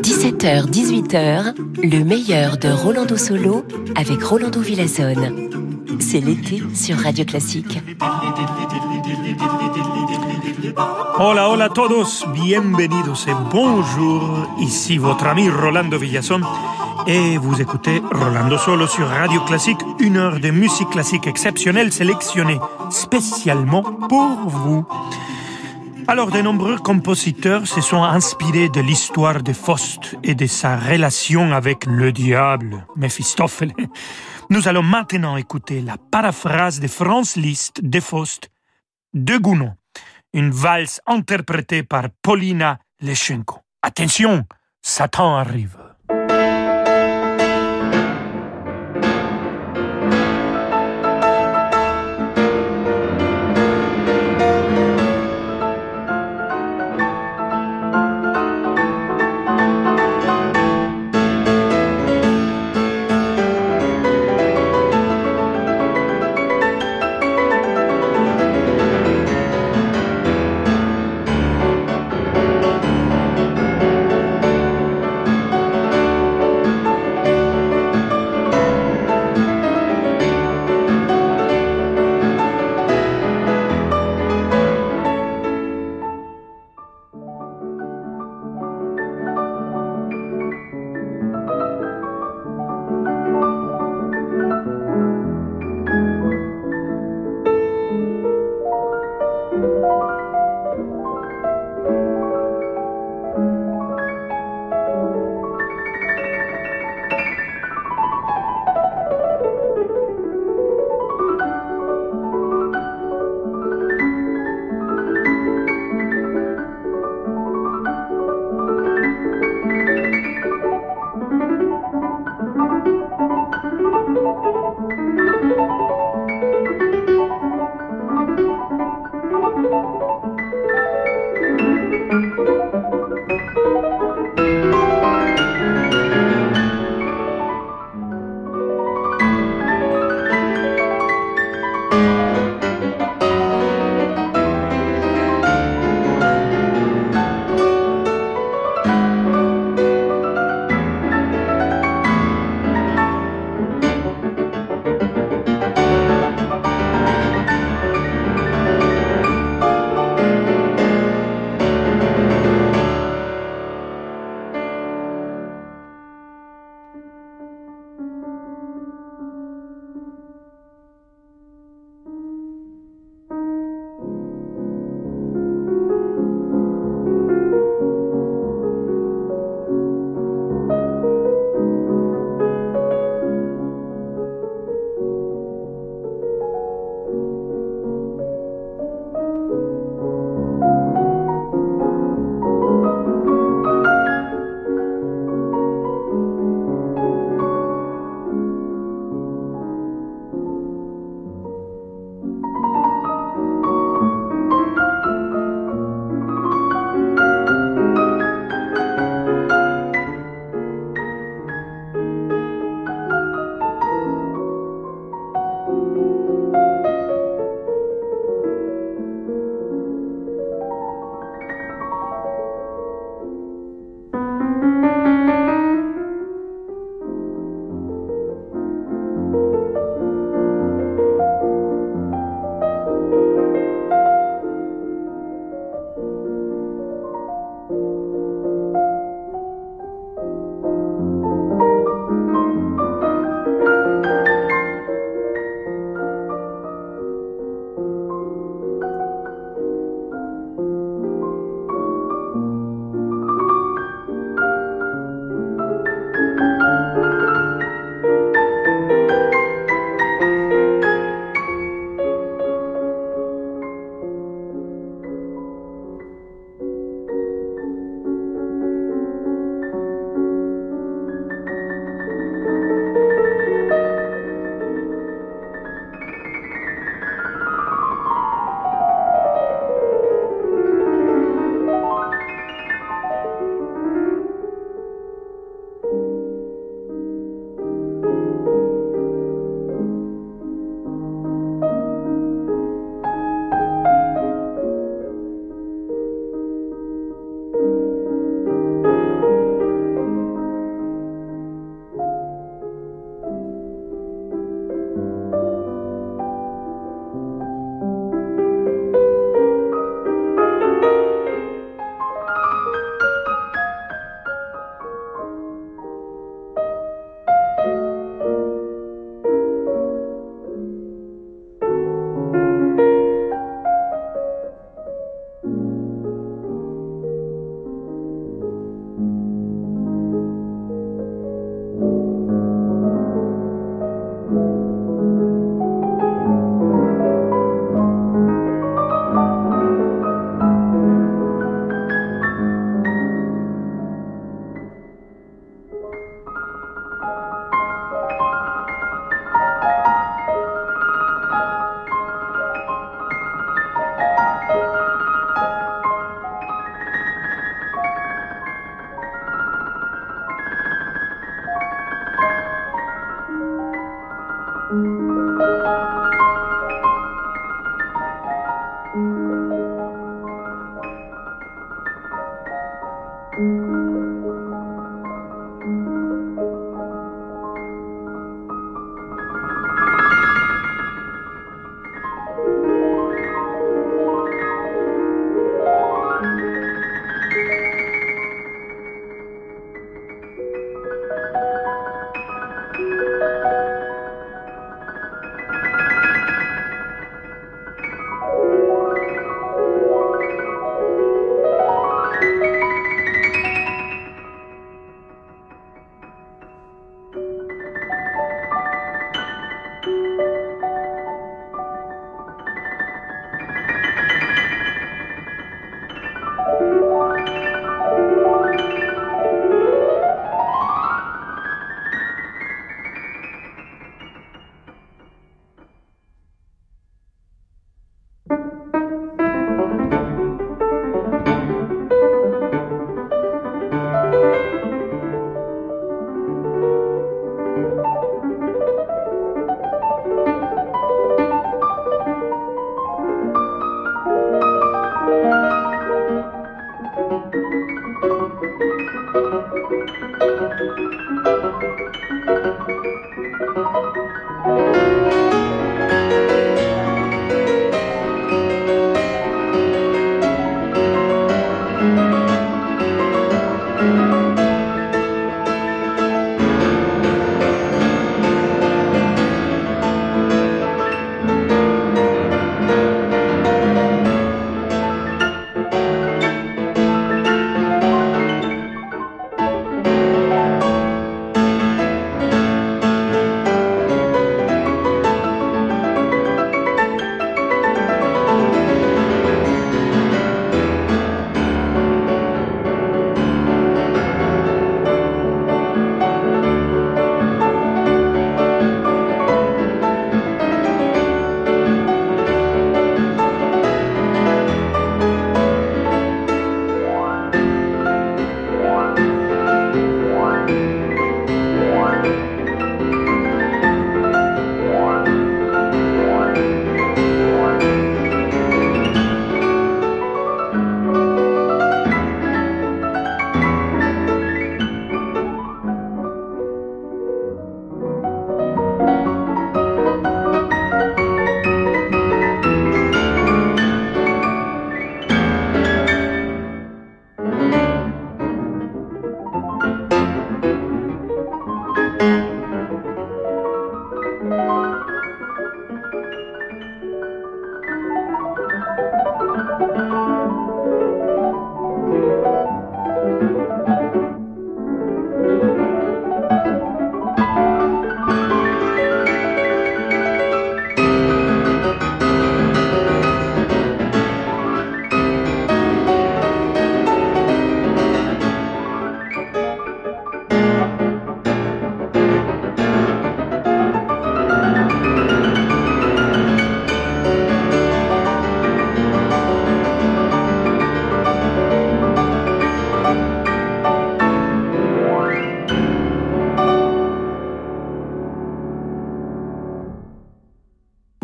17h, 18h, le meilleur de Rolando Solo avec Rolando Villazone. C'est l'été sur Radio Classique. Hola, hola a todos, bienvenidos et bonjour. Ici votre ami Rolando Villazone et vous écoutez Rolando Solo sur Radio Classique, une heure de musique classique exceptionnelle sélectionnée spécialement pour vous. Alors, de nombreux compositeurs se sont inspirés de l'histoire de Faust et de sa relation avec le diable, Méphistophèle. Nous allons maintenant écouter la paraphrase de Franz Liszt de Faust de Gounod, une valse interprétée par Paulina Leschenko. Attention, Satan arrive.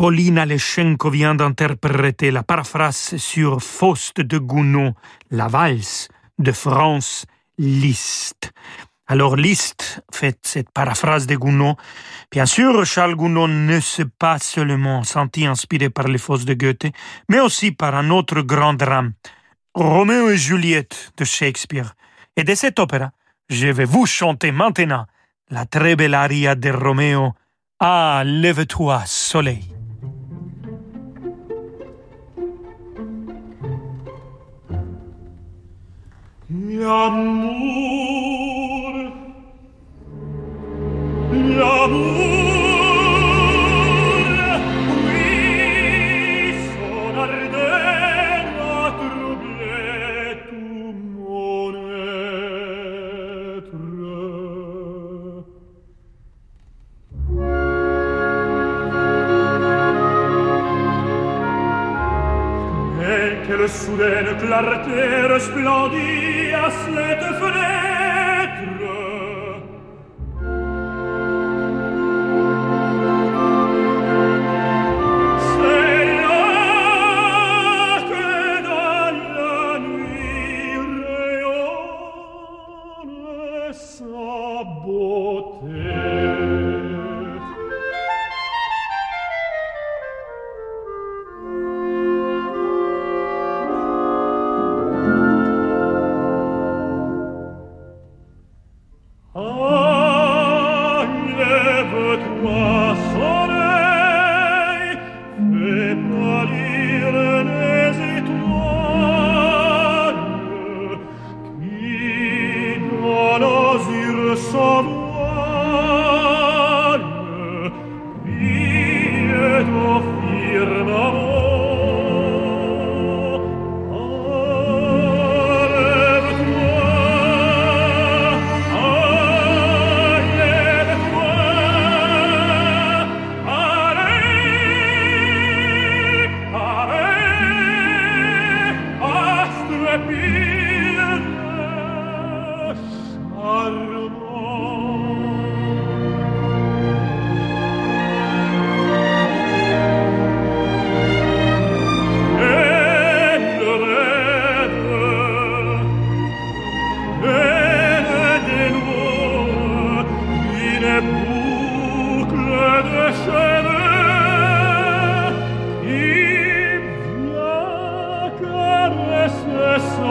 Paulina Leschenko vient d'interpréter la paraphrase sur Faust de Gounod, la valse de France Liszt. Alors Liszt fait cette paraphrase de Gounod. Bien sûr, Charles Gounod ne s'est pas seulement senti inspiré par les Fausses de Goethe, mais aussi par un autre grand drame, Roméo et Juliette de Shakespeare. Et de cette opéra, je vais vous chanter maintenant la très belle aria de Roméo. Ah, lève-toi, soleil. Mi amor. Mi amor. Qui sonar della trubletum Nel che le sudene clartere splodì à cette fenêtre.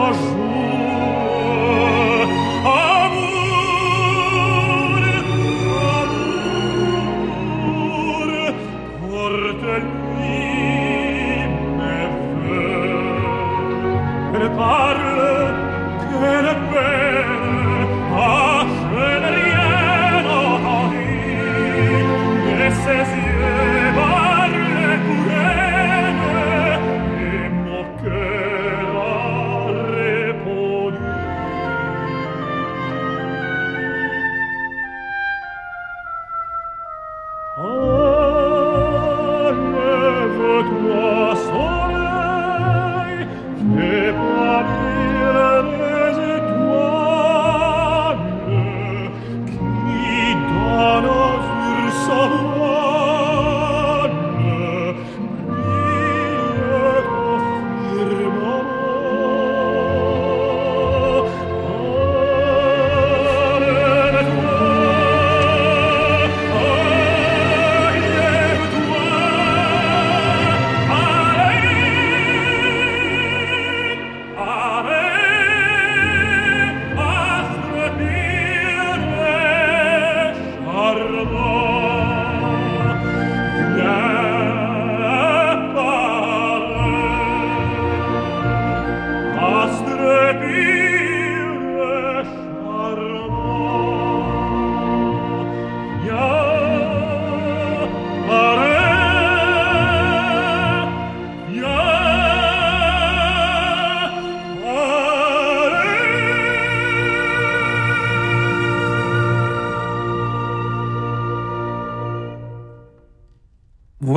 Nos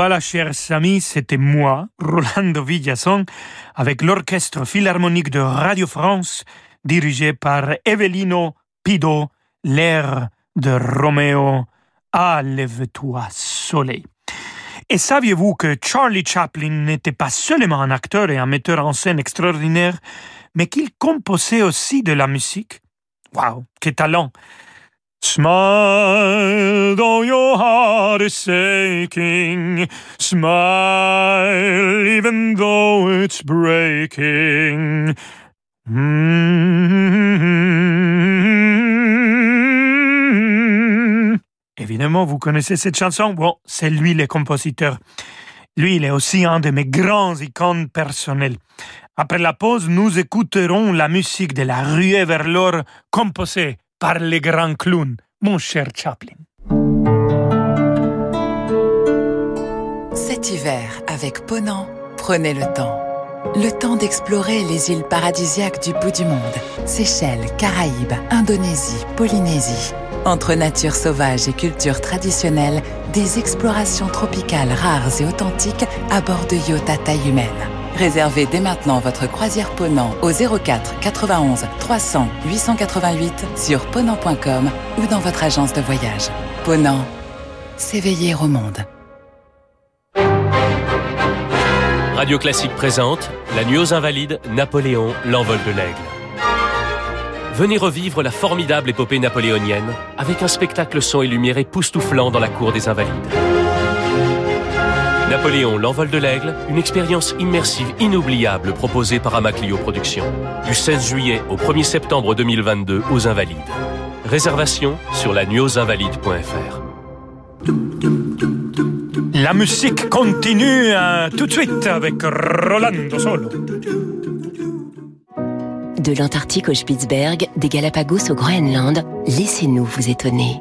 Voilà, chers amis, c'était moi, Rolando Villason, avec l'Orchestre Philharmonique de Radio France, dirigé par Evelino Pido, l'air de Roméo à Lève-toi soleil. Et saviez-vous que Charlie Chaplin n'était pas seulement un acteur et un metteur en scène extraordinaire, mais qu'il composait aussi de la musique? Waouh, quel talent Smile though your heart is aching. Smile even though it's breaking. Mm-hmm. Évidemment, vous connaissez cette chanson? Bon, c'est lui le compositeur. Lui, il est aussi un de mes grands icônes personnels. Après la pause, nous écouterons la musique de la ruée vers l'or composée par les grands clowns, mon cher Chaplin. Cet hiver, avec Ponant, prenez le temps. Le temps d'explorer les îles paradisiaques du bout du monde. Seychelles, Caraïbes, Indonésie, Polynésie. Entre nature sauvage et culture traditionnelle, des explorations tropicales rares et authentiques à bord de yachts à taille humaine. Réservez dès maintenant votre croisière Ponant au 04 91 300 888 sur ponant.com ou dans votre agence de voyage. Ponant, s'éveiller au monde. Radio Classique présente La Nuit aux Invalides, Napoléon, l'envol de l'aigle. Venez revivre la formidable épopée napoléonienne avec un spectacle son et lumière époustouflant dans la cour des Invalides. Napoléon, l'envol de l'aigle, une expérience immersive inoubliable proposée par Amaclio Productions. Du 16 juillet au 1er septembre 2022 aux Invalides. Réservation sur la nuitauxinvalides.fr. La musique continue euh, tout de suite avec Rolando Solo. De l'Antarctique au Spitzberg, des Galapagos au Groenland, laissez-nous vous étonner.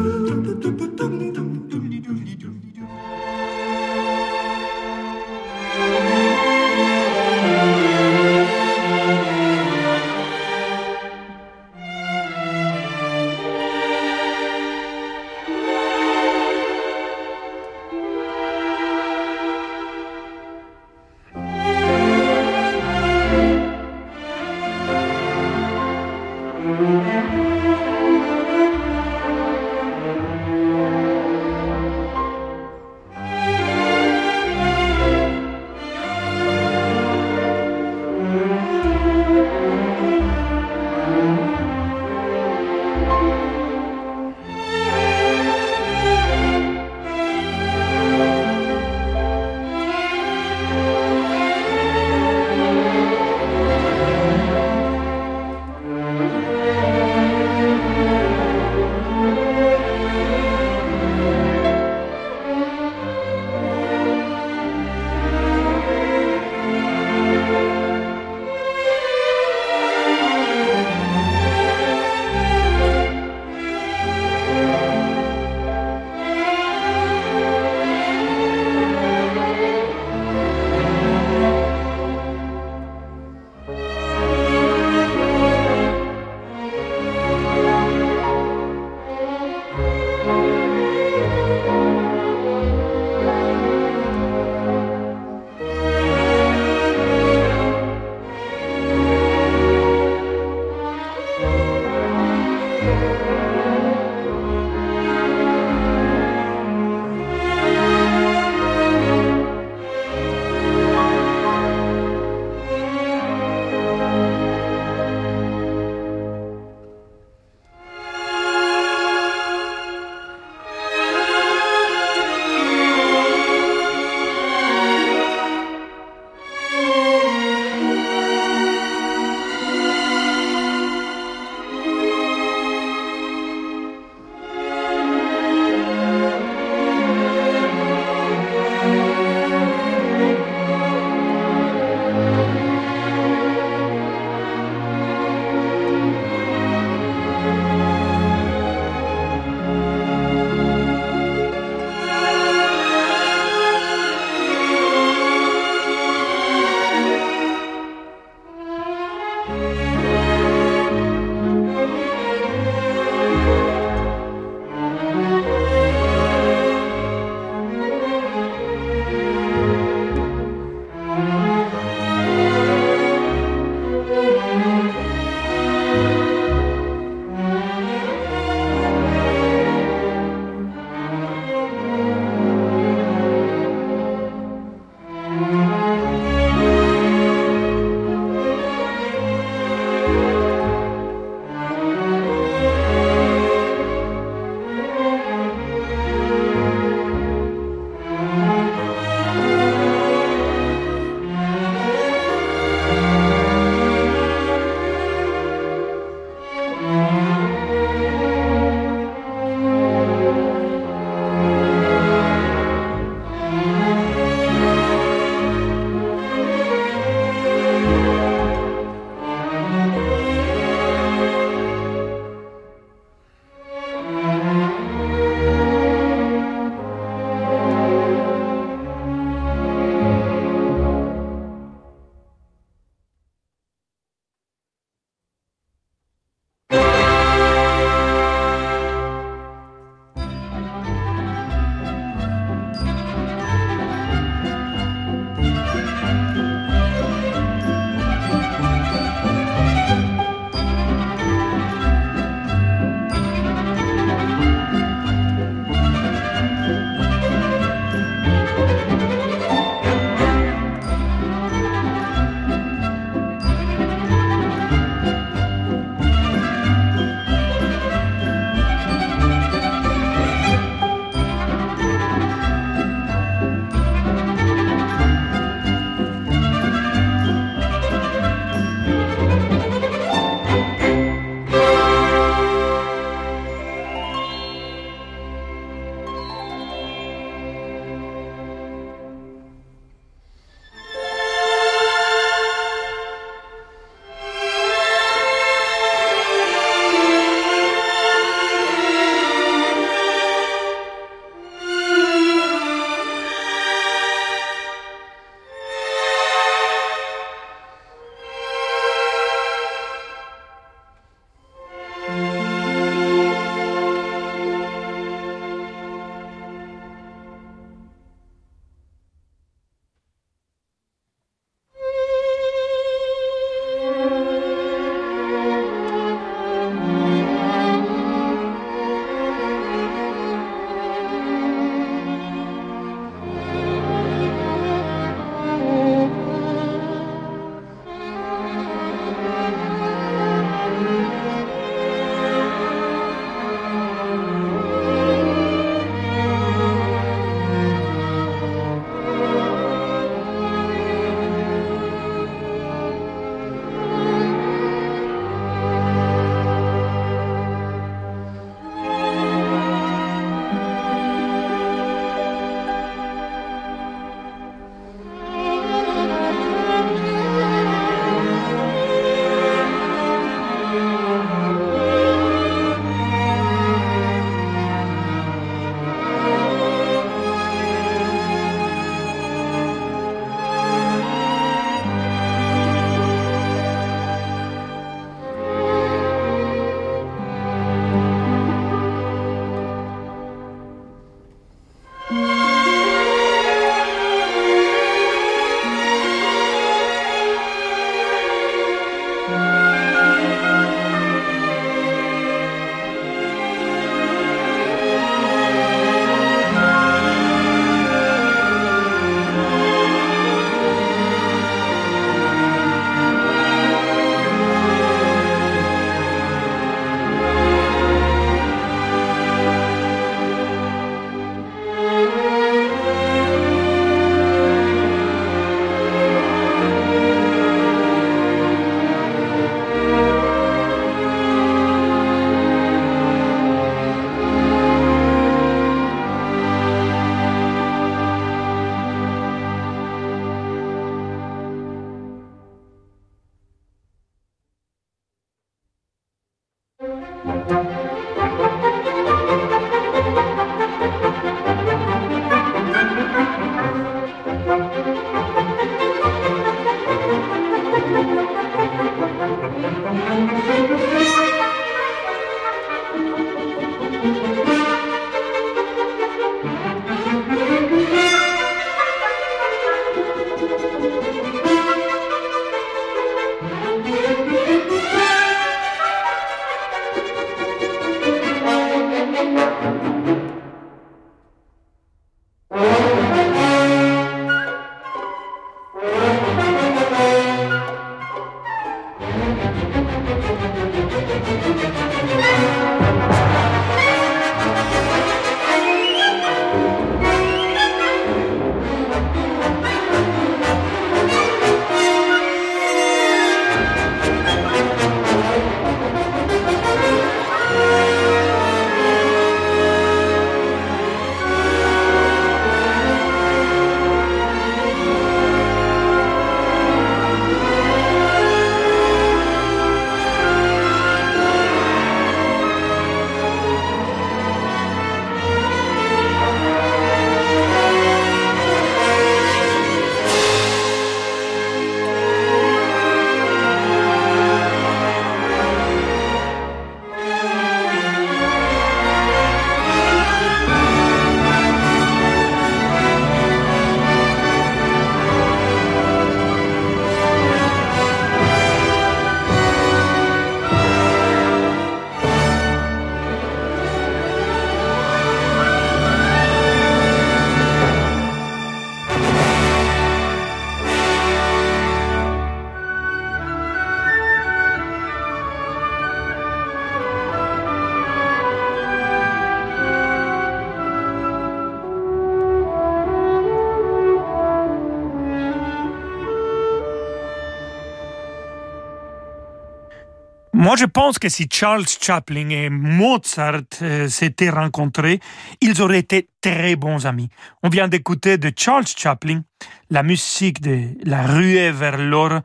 Moi, je pense que si Charles Chaplin et Mozart euh, s'étaient rencontrés, ils auraient été très bons amis. On vient d'écouter de Charles Chaplin la musique de La ruée vers l'or,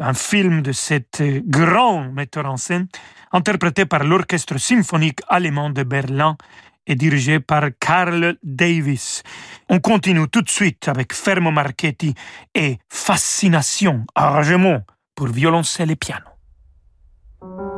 un film de cet euh, grand metteur en scène, interprété par l'Orchestre symphonique allemand de Berlin et dirigé par Carl Davis. On continue tout de suite avec Fermo Marchetti et Fascination, arrangement pour violoncelle et piano. Thank you.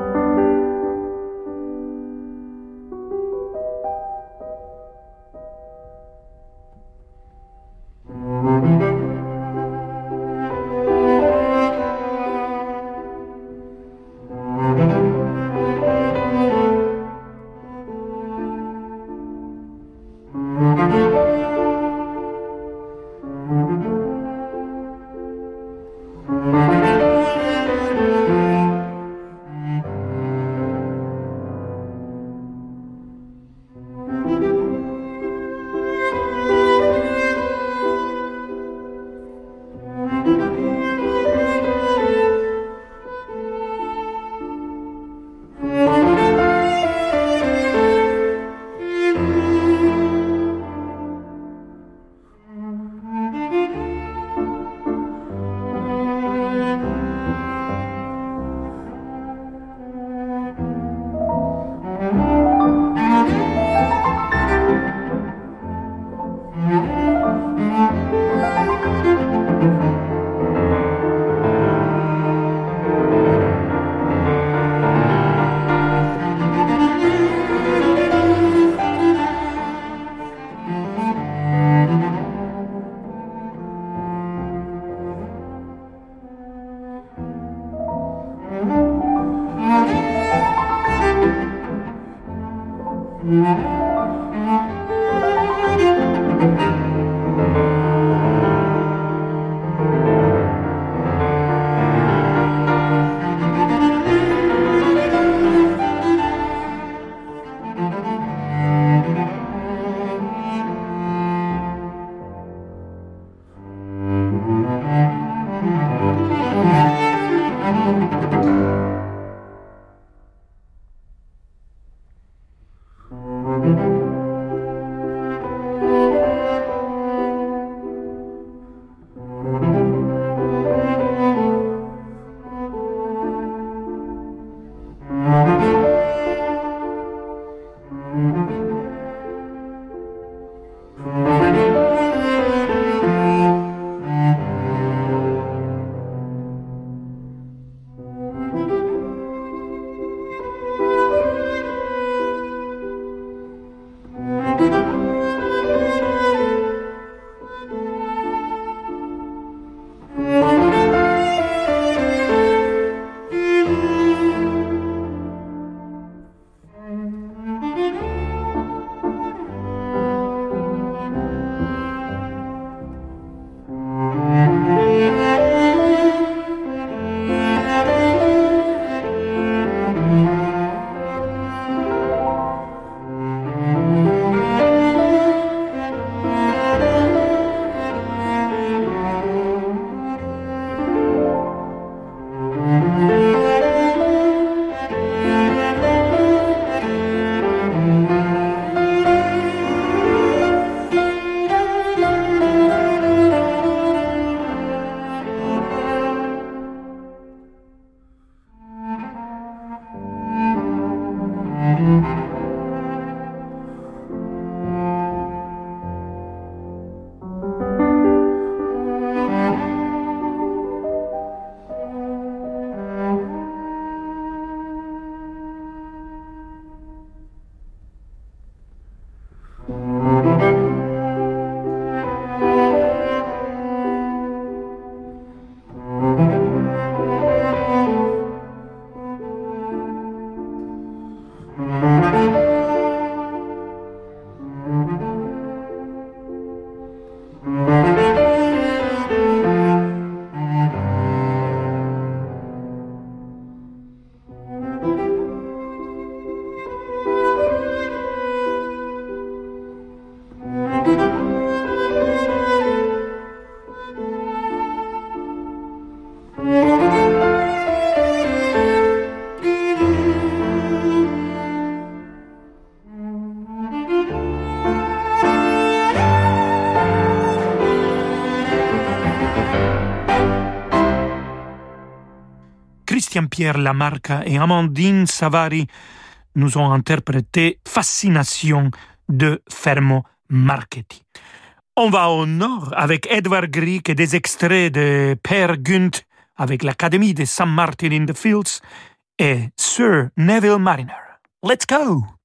Christian-Pierre Lamarca et Amandine Savary nous ont interprété Fascination de Fermo Marchetti. On va au nord avec Edward Grieg et des extraits de Père Gunt avec l'Académie de St. Martin in the Fields et Sir Neville Mariner. Let's go!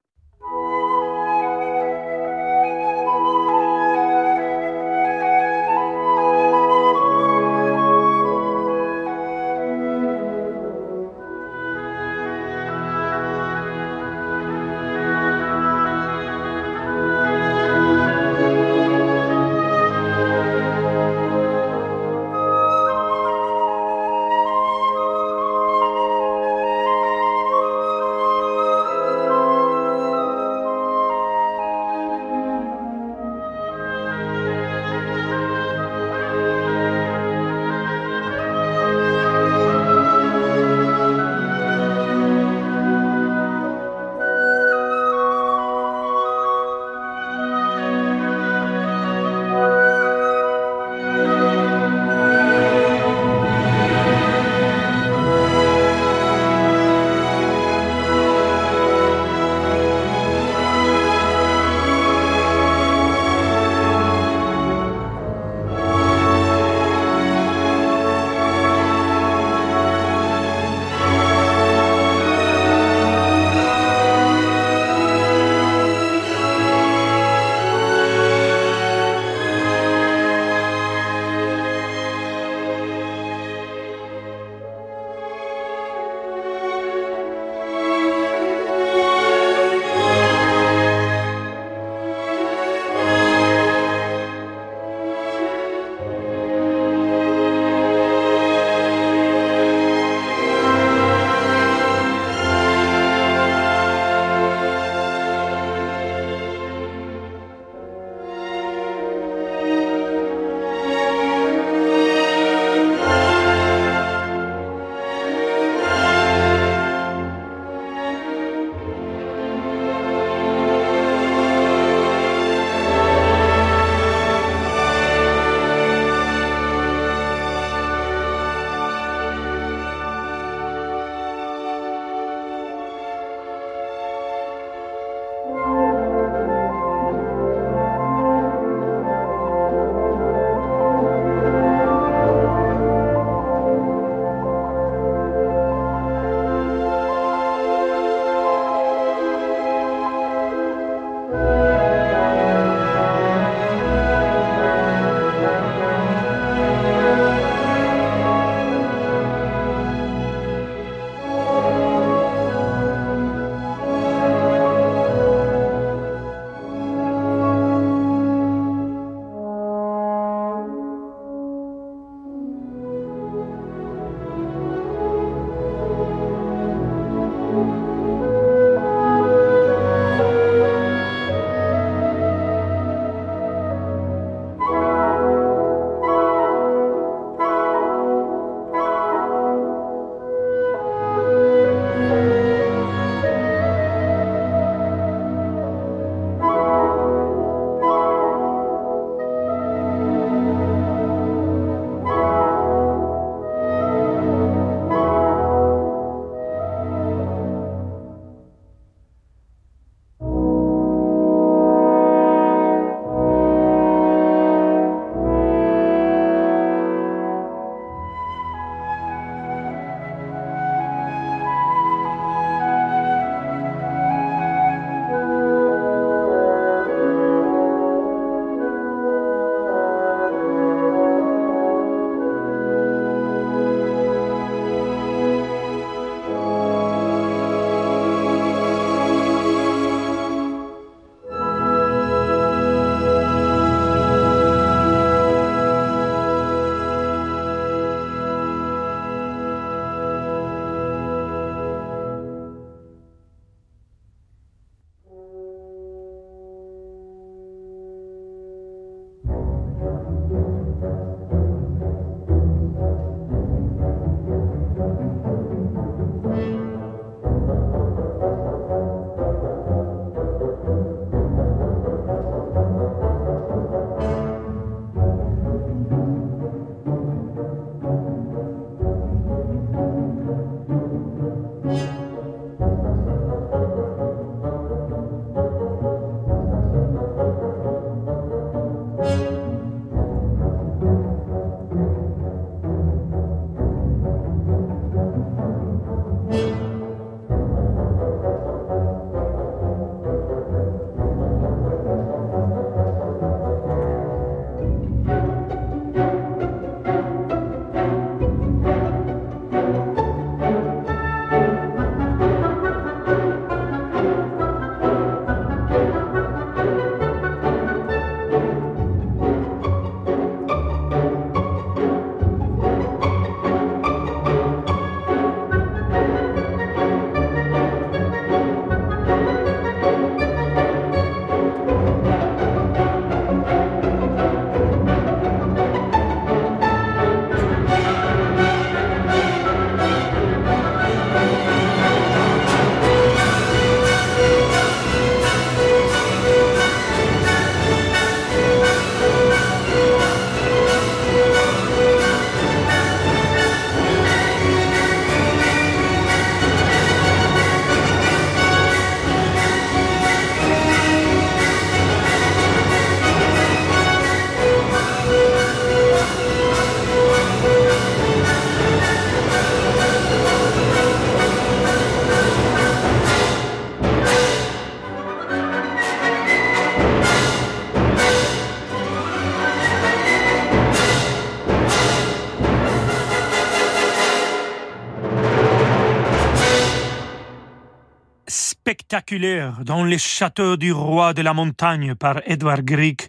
Spectaculaire dans les châteaux du roi de la montagne par Edward Grieg,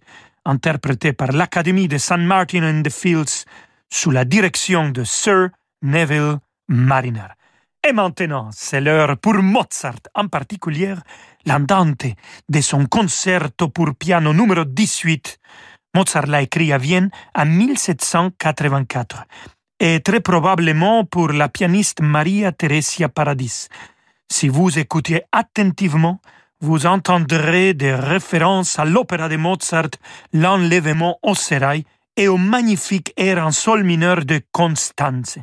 interprété par l'Académie de St. Martin in the Fields sous la direction de Sir Neville Mariner. Et maintenant, c'est l'heure pour Mozart, en particulier l'andante de son concerto pour piano numéro 18. Mozart l'a écrit à Vienne en 1784 et très probablement pour la pianiste Maria Theresia Paradis. Si vous écoutez attentivement, vous entendrez des références à l'opéra de Mozart, L'enlèvement au sérail et au magnifique air en sol mineur de Constance.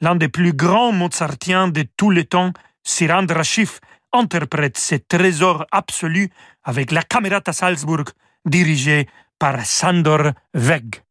L'un des plus grands mozartiens de tous les temps, Sirandra Schiff, interprète ce trésor absolu avec la Camerata Salzburg dirigée par Sandor Weg.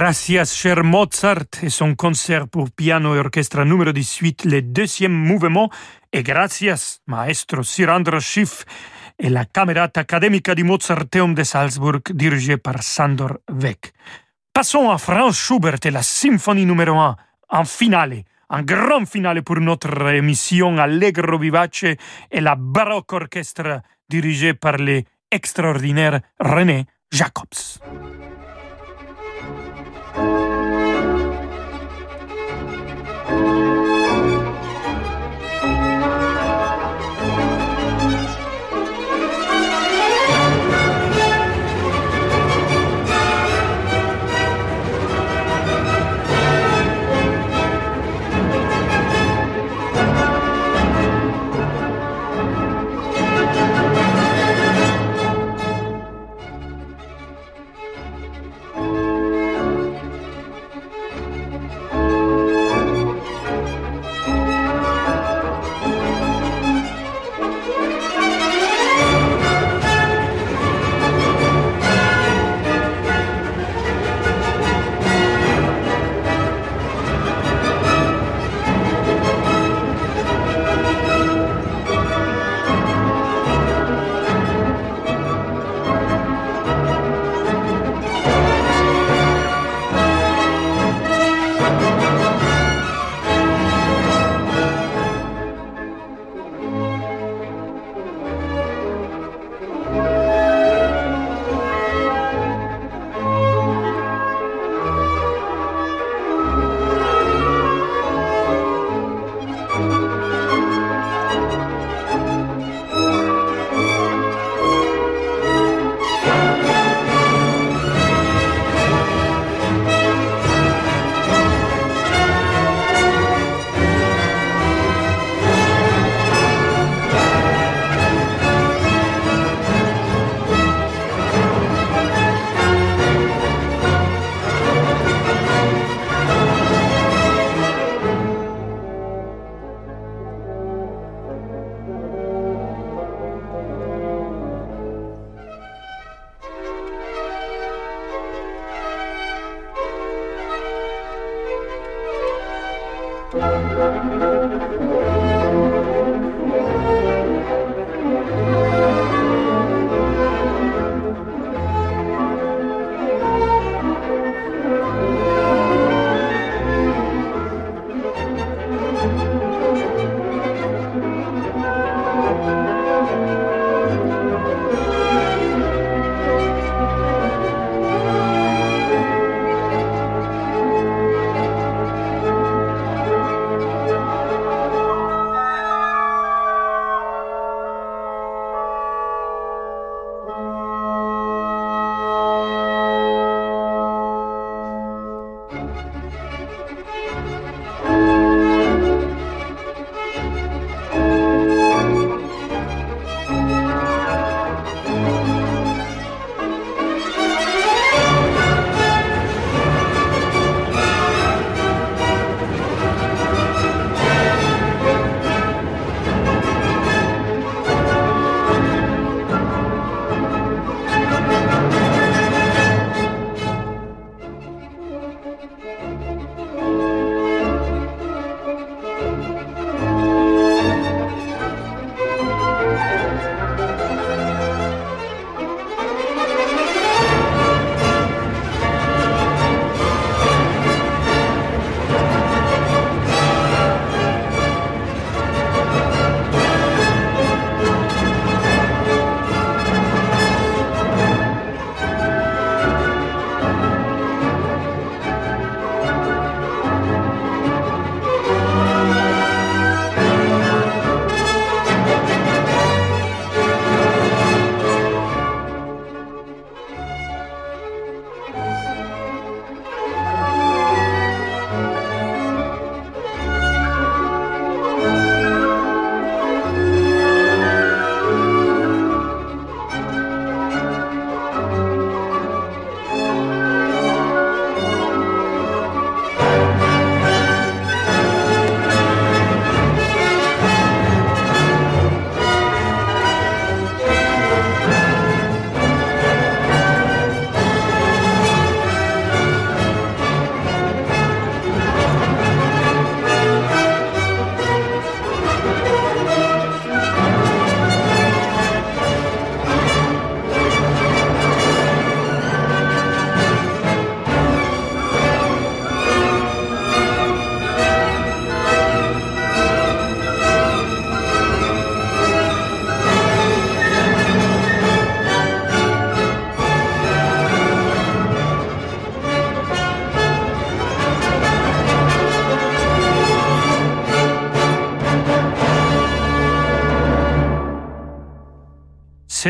Gracias, cher Mozart, et son concert pour piano et orchestre numéro 18, le deuxième mouvement, et gracias, maestro Sirandra Schiff, et la Camerata Académica di Mozarteum de Salzburg, dirigée par Sandor Weck. Passons à Franz Schubert et la symphonie numéro 1, en finale, un grand finale pour notre émission Allegro Vivace et la baroque orchestre dirigée par l'extraordinaire René Jacobs. Thank you.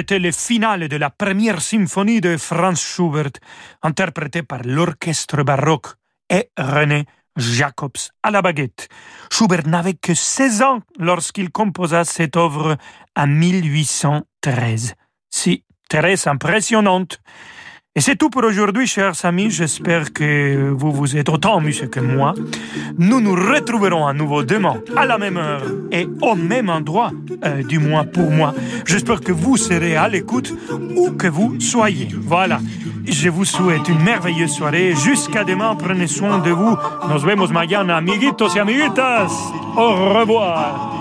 C'était le final de la première symphonie de Franz Schubert, interprétée par l'orchestre baroque et René Jacobs à la baguette. Schubert n'avait que 16 ans lorsqu'il composa cette œuvre en 1813. Si, très impressionnante. Et c'est tout pour aujourd'hui, chers amis. J'espère que vous vous êtes autant amusés que moi. Nous nous retrouverons à nouveau demain, à la même heure et au même endroit, euh, du moins pour moi. J'espère que vous serez à l'écoute où que vous soyez. Voilà. Je vous souhaite une merveilleuse soirée. Jusqu'à demain, prenez soin de vous. Nos vemos mañana, amiguitos y amiguitas. Au revoir.